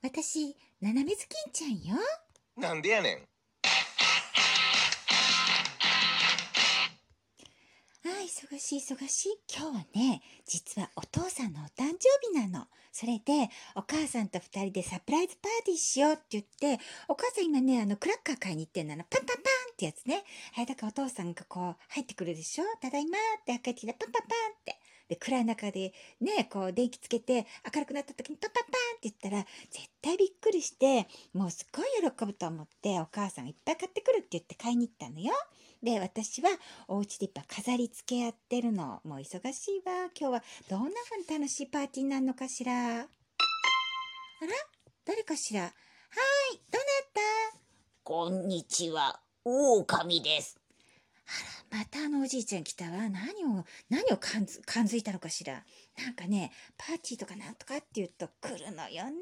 私、ななめずきんちゃんよ。なんでやねん。ああ、忙しい忙しい。今日はね、実はお父さんのお誕生日なの。それで、お母さんと二人でサプライズパーティーしようって言って、お母さん今ね、あの、クラッカー買いに行ってんの。パンパンパンってやつね。はい、だからお父さんがこう、入ってくるでしょただいまーって開けてきて、パンパンパンって。で、暗い中でね、こう、電気つけて、明るくなった時にパンパンパン言ったら、絶対びっくりして、もうすっごい喜ぶと思って、お母さんがいっぱい買ってくるって言って買いに行ったのよ。で、私はお家でいっぱい飾り付けやってるの。もう忙しいわ。今日はどんな風に楽しいパーティーになるのかしら。あら？誰かしら？はい、どなた？こんにちは、狼です。またあのおじいちゃん来たわ。何を、何を感づ感づいたのかしら。なんかね、パーティーとかなんとかって言うと来るのよね。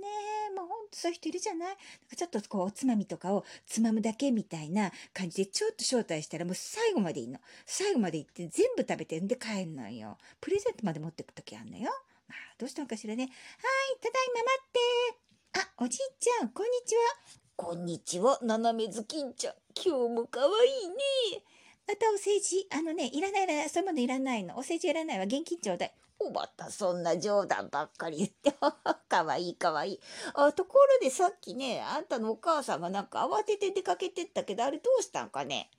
もうほんとそういう人いるじゃないなんかちょっとこうおつまみとかをつまむだけみたいな感じでちょっと招待したらもう最後までいいの。最後まで行って全部食べてんで帰るのよ。プレゼントまで持ってくときあんのよ。まあ、どうしたのかしらね。はい、ただいま待って。あ、おじいちゃん、こんにちは。こんにちは、斜めずきんちゃん。今日も可愛いね。またお世辞。あのね、いらないいらない。そういうものいらないの。お世辞いらないわ。現金ちょうだい。おまたそんな冗談ばっかり言って。かわいいかわいい。あ、ところでさっきね、あんたのお母さんがなんか慌てて出かけてったけど、あれどうしたんかね。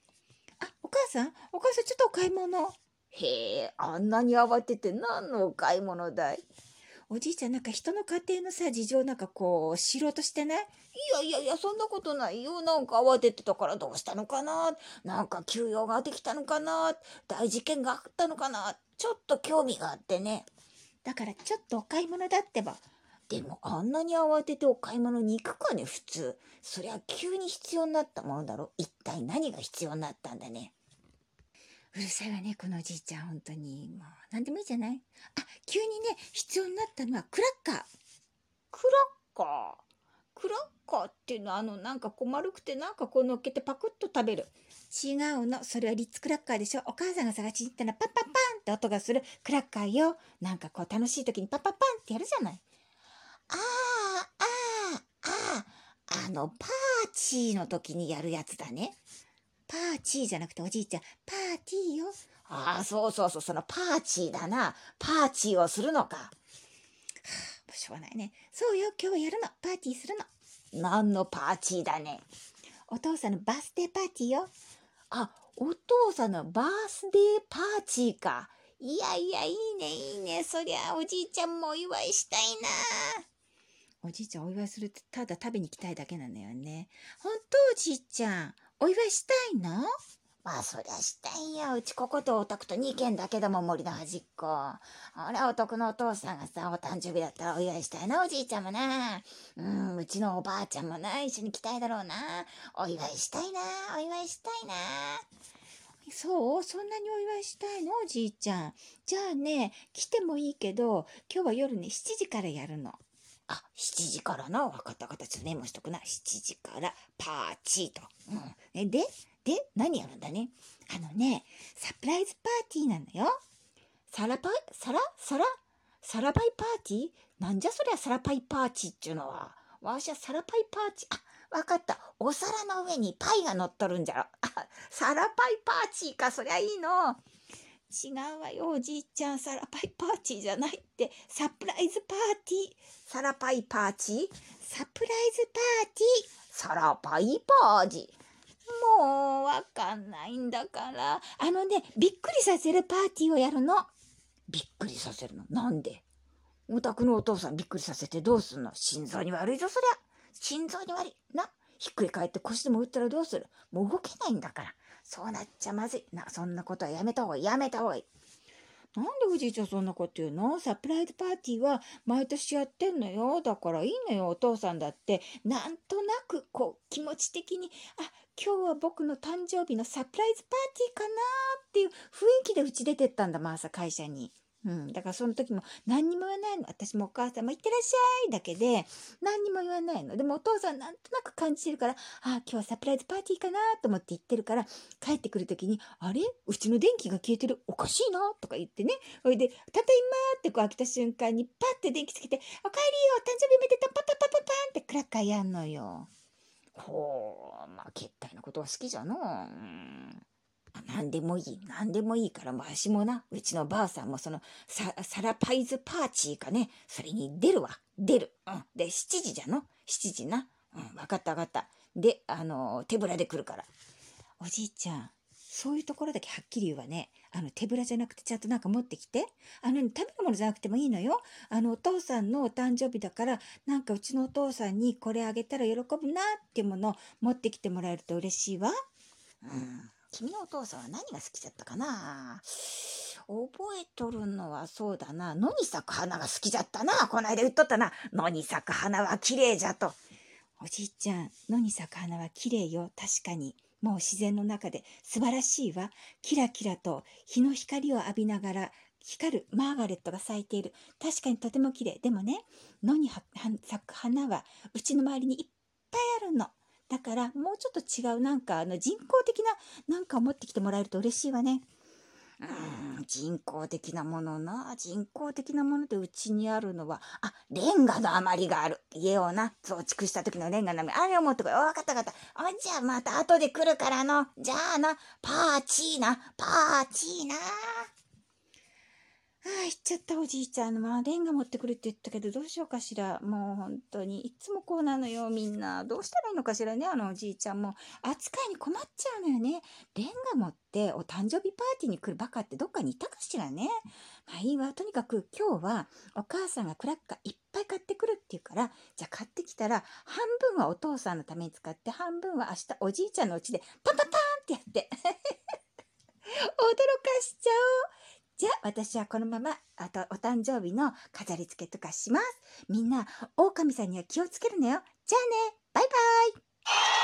あ、お母さん？お母さんちょっとお買い物。へえ、あんなに慌てて何のお買い物だい？おじいちゃんなんか人の家庭のさ、事情なんかこう、知ろうとしてない？いやいやいや、そんなことないよ。なんか慌ててたからどうしたのかな？なんか休養ができたのかな？大事件があったのかな？ちょっと興味があってね。だからちょっとお買い物だってば。でもあんなに慌ててお買い物に行くかね、普通。そりゃ急に必要になったものだろ。一体何が必要になったんだね。うるさいわね、このおじいちゃん、本当に。もう、なんでもいいじゃないあ、急にね、必要になったのはクラッカー。クラッカー？クラッカーっていうのはあのなんかこう丸くてなんかこう乗っけてパクッと食べる。違うの。それはリッツクラッカーでしょ。お母さんが探しに行ったらパッパッパンって音がするクラッカーよ。なんかこう楽しい時にパッパッパンってやるじゃない。ああ、ああ、ああ。あのパーチーの時にやるやつだね。パーチーじゃなくておじいちゃん、パーティーよ。ああ、そうそうそう、そのパーチーだな。パーチーをするのか。もうしょうがないね。そうよ、今日やるの。パーティーするの。何のパーチーだね。お父さんのバースデーパーティーよ。あ、お父さんのバースデーパーチーか。いやいや、いいね、いいね。そりゃ、おじいちゃんもお祝いしたいな。おじいちゃんお祝いするってただ食べに行きたいだけなのよね。本当おじいちゃん、お祝いしたいの？まあ、そりゃしたいよ。うちこことお宅と2軒だけども森の端っこ。あれ、お宅のお父さんがさ、お誕生日だったらお祝いしたいな、おじいちゃんもな。うん、うちのおばあちゃんもな、一緒に来たいだろうな。お祝いしたいな、お祝いしたいな。そうそんなにお祝いしたいの？おじいちゃん。じゃあね、来てもいいけど、今日は夜ね、7時からやるの。あ、7時からな。わかったわかった。ちょっとメモしとくな。7時からパーチーと。うん。えで、で、何やるんだね？あのね、サプライズパーティーなのよ。サラパイ、サラ？サラ？サラパイパーティー？なんじゃそりゃサラパイパーティーっちゅうのは。わしはサラパイパーティー。あ、わかった。お皿の上にパイが乗っとるんじゃろ。あ、サラパイパーティーか。そりゃいいの。違うわよ、おじいちゃん。サラパイパーティーじゃないって。サプライズパーティー。サラパイパーティー？サプライズパーティー。サラパイパーティー。もうわかんないんだから。あのね、びっくりさせるパーティーをやるの。びっくりさせるの？なんで？お宅のお父さんびっくりさせてどうすんの？心臓に悪いぞ、そりゃ。心臓に悪い。な？ひっくり返って腰でも打ったらどうする？もう動けないんだから。そうなっちゃまずい。な、そんなことはやめた方がいい。やめた方がいい。なんでおじいちゃんそんなこと言うの？サプライズパーティーは毎年やってんのよ。だからいいのよ、お父さんだって。なんとなく、こう、気持ち的に、あ、今日は僕の誕生日のサプライズパーティーかなっていう雰囲気でうち出てったんだ、まあさ、会社に。うん、だからその時も何にも言わないの。私もお母さんも行ってらっしゃいだけで何にも言わないの。でもお父さんなんとなく感じてるから、ああ、今日はサプライズパーティーかなと思って行ってるから、帰ってくる時に、あれ？うちの電気が消えてる。おかしいなとか言ってね。それで、ただいまってこう開けた瞬間にパッて電気つけて、おかえりよ誕生日おめでとうパパパパパンってクラッカーやんのよ。ほう、まあ、けったいなことは好きじゃのう。うん何でもいい、何でもいいから、わしもな、うちのばあさんもその、サラパイズパーチーかね、それに出るわ、出る。うん。で、7時じゃの ?7 時な。うん、わかったわかった。で、あの、手ぶらで来るから。おじいちゃん、そういうところだけはっきり言うわね。あの、手ぶらじゃなくてちゃんとなんか持ってきて。あの、食べるものじゃなくてもいいのよ。あの、お父さんのお誕生日だから、なんかうちのお父さんにこれあげたら喜ぶなっていうものを持ってきてもらえると嬉しいわ。うん。君のお父さんは何が好きだったかな？覚えとるのはそうだな。野に咲く花が好きじゃったな。こないだ言っとったな。野に咲く花は綺麗じゃと。おじいちゃん、野に咲く花は綺麗よ。確かに。もう自然の中で素晴らしいわ。キラキラと日の光を浴びながら光るマーガレットが咲いている。確かにとても綺麗。でもね、野に咲く花はうちの周りにいっぱいあるの。だからもうちょっと違うなんかあの人工的ななんかを持ってきてもらえると嬉しいわね。うん、人工的なものな。人工的なものでうちにあるのは、あ、レンガの余りがある。家をな、増築した時のレンガの余り。あれを持ってこい。わかったわかった。あ、じゃあまた後で来るからの。じゃあな、パーチーな、パーチーな。ああ、行っちゃったおじいちゃん。まあ、レンガ持ってくるって言ったけど、どうしようかしら。もう本当に。いつもこうなのよ、みんな。どうしたらいいのかしらね、あのおじいちゃんも。扱いに困っちゃうのよね。レンガ持ってお誕生日パーティーに来るバカってどっかにいたかしらね。まあいいわ。とにかく今日はお母さんがクラッカーいっぱい買ってくるって言うから、じゃあ買ってきたら、半分はお父さんのために使って、半分は明日おじいちゃんの家でパンパンパンってやって。驚かしちゃおう。じゃあ私はこのままあとお誕生日の飾り付けとかします。みんな、狼さんには気をつけるのよ。じゃあね、バイバイ